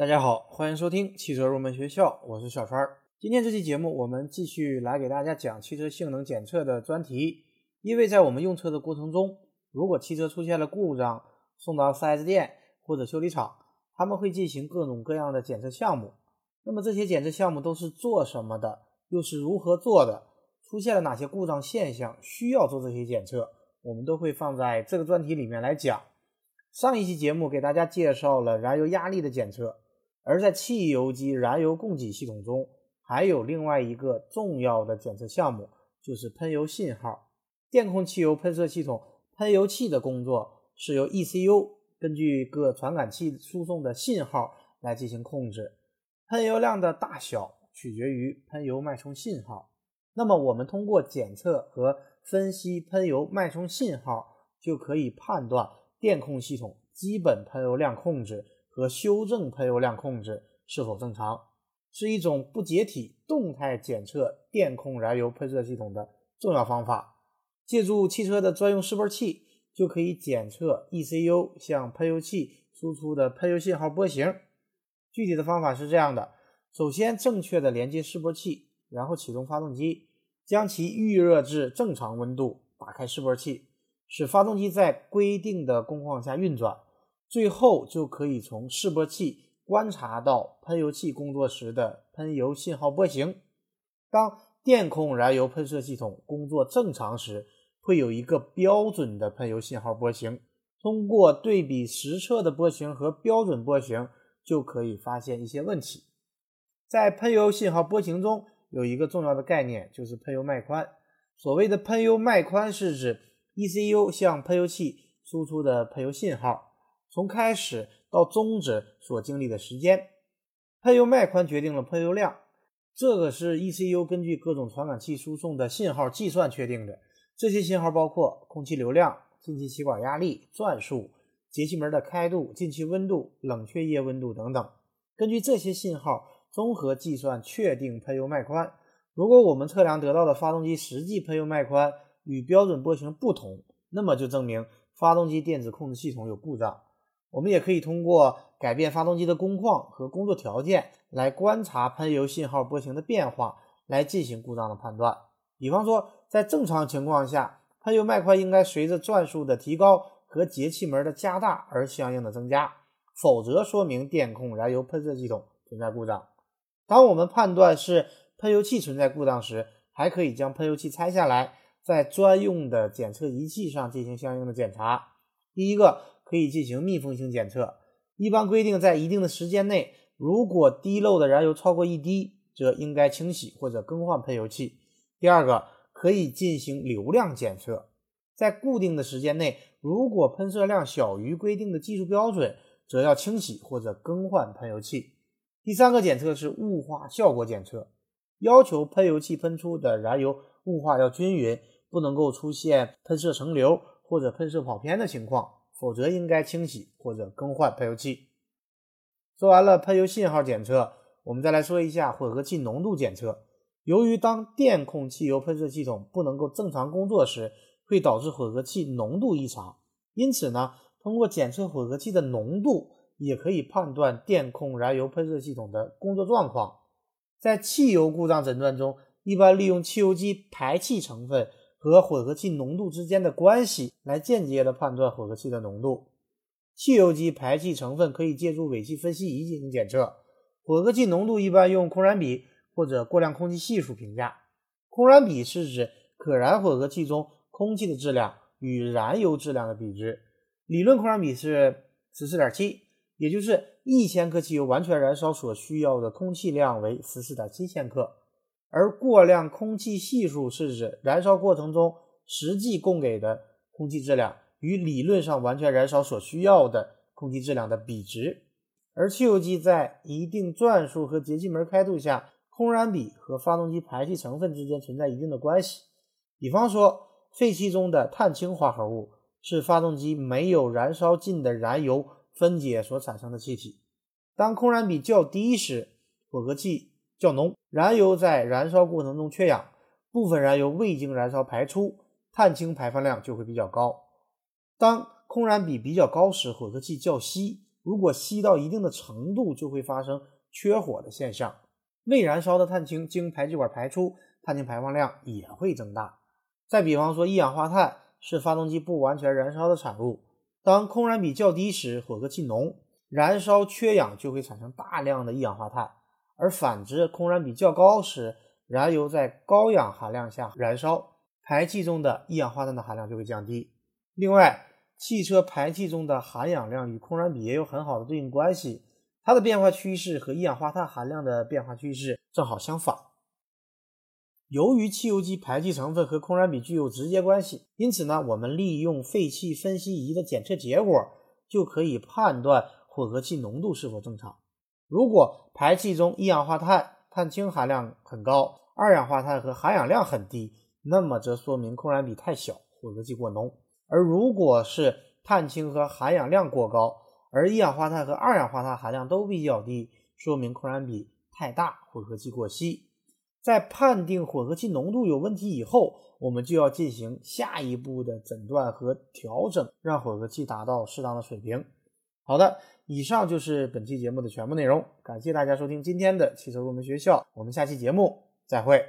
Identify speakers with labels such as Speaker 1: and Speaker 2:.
Speaker 1: 大家好，欢迎收听汽车入门学校，我是小川。今天这期节目，我们继续来给大家讲汽车性能检测的专题。因为在我们用车的过程中，如果汽车出现了故障，送到 4S 店或者修理厂，他们会进行各种各样的检测项目。那么这些检测项目都是做什么的？又是如何做的？出现了哪些故障现象需要做这些检测？我们都会放在这个专题里面来讲。上一期节目给大家介绍了燃油压力的检测，而在汽油机燃油供给系统中，还有另外一个重要的检测项目，就是喷油信号。电控汽油喷射系统喷油器的工作是由 ECU 根据各传感器输送的信号来进行控制，喷油量的大小取决于喷油脉冲信号。那么，我们通过检测和分析喷油脉冲信号，就可以判断电控系统基本喷油量控制和修正喷油量控制是否正常，是一种不解体动态检测电控燃油喷射系统的重要方法。借助汽车的专用示波器，就可以检测 ECU 向喷油器输出的喷油信号波形。具体的方法是这样的：首先，正确的连接示波器，然后启动发动机，将其预热至正常温度，打开示波器，使发动机在规定的工况下运转。最后，就可以从示波器观察到喷油器工作时的喷油信号波形。当电控燃油喷射系统工作正常时，会有一个标准的喷油信号波形，通过对比实测的波形和标准波形，就可以发现一些问题。在喷油信号波形中有一个重要的概念，就是喷油脉宽。所谓的喷油脉宽是指 ECU 向喷油器输出的喷油信号从开始到终止所经历的时间。喷油脉宽决定了喷油量，这个是 ECU 根据各种传感器输送的信号计算确定的。这些信号包括空气流量、进气气管压力、转速、节气门的开度、进气温度、冷却液温度等等。根据这些信号综合计算，确定喷油脉宽。如果我们测量得到的发动机实际喷油脉宽与标准波形不同，那么就证明发动机电子控制系统有故障。我们也可以通过改变发动机的工况和工作条件来观察喷油信号波形的变化，来进行故障的判断。比方说，在正常情况下，喷油脉宽应该随着转速的提高和节气门的加大而相应的增加，否则说明电控燃油喷射系统存在故障。当我们判断是喷油器存在故障时，还可以将喷油器拆下来，在专用的检测仪器上进行相应的检查。第一个可以进行密封性检测，一般规定在一定的时间内，如果滴漏的燃油超过一滴，则应该清洗或者更换喷油器。第二个。可以进行流量检测，在固定的时间内，如果喷射量小于规定的技术标准，则要清洗或者更换喷油器。第三个检测是雾化效果检测，要求喷油器喷出的燃油雾化要均匀，不能够出现喷射成流或者喷射跑偏的情况，否则应该清洗或者更换喷油器。说完了喷油信号检测，我们再来说一下混合气浓度检测。由于当电控汽油喷射系统不能够正常工作时，会导致混合气浓度异常。因此呢，通过检测混合气的浓度，也可以判断电控燃油喷射系统的工作状况。在汽油故障诊断中，一般利用汽油机排气成分和混合气浓度之间的关系来间接的判断混合气的浓度。汽油机排气成分可以借助尾气分析仪进行检测，混合气浓度一般用空燃比。或者过量空气系数评价，空燃比是指可燃混合气中空气的质量与燃油质量的比值。理论空燃比是十四点七，也就是一千克汽油完全燃烧所需要的空气量为十四点七千克。而过量空气系数是指燃烧过程中实际供给的空气质量与理论上完全燃烧所需要的空气质量的比值。而汽油机在一定转速和节气门开度下。空燃比和发动机排气成分之间存在一定的关系。比方说，废气中的碳氢化合物是发动机没有燃烧尽的燃油分解所产生的气体。当空燃比较低时，混合气较浓，燃油在燃烧过程中缺氧，部分燃油未经燃烧排出，碳氢排放量就会比较高。当空燃比比较高时，混合气较稀，如果吸到一定的程度，就会发生缺火的现象。未燃烧的碳氢经排气管排出，碳氢排放量也会增大。再比方说，一氧化碳是发动机不完全燃烧的产物。当空燃比较低时，混合气浓，燃烧缺氧就会产生大量的一氧化碳；而反之，空燃比较高时，燃油在高氧含量下燃烧，排气中的一氧化碳的含量就会降低。另外，汽车排气中的含氧量与空燃比也有很好的对应关系，它的变化趋势和一氧化碳含量的变化趋势正好相反。由于汽油机排气成分和空燃比具有直接关系，因此呢，我们利用废气分析仪的检测结果，就可以判断混合气浓度是否正常。如果排气中一氧化碳、碳氢含量很高，二氧化碳和含氧量很低，那么则说明空燃比太小，混合气过浓。而如果是碳氢和含氧量过高，而一氧化碳和二氧化碳含量都比较低，说明空燃比太大，混合气过稀。在判定混合气浓度有问题以后，我们就要进行下一步的诊断和调整，让混合气达到适当的水平。好的，以上就是本期节目的全部内容，感谢大家收听今天的汽车入门学校，我们下期节目再会。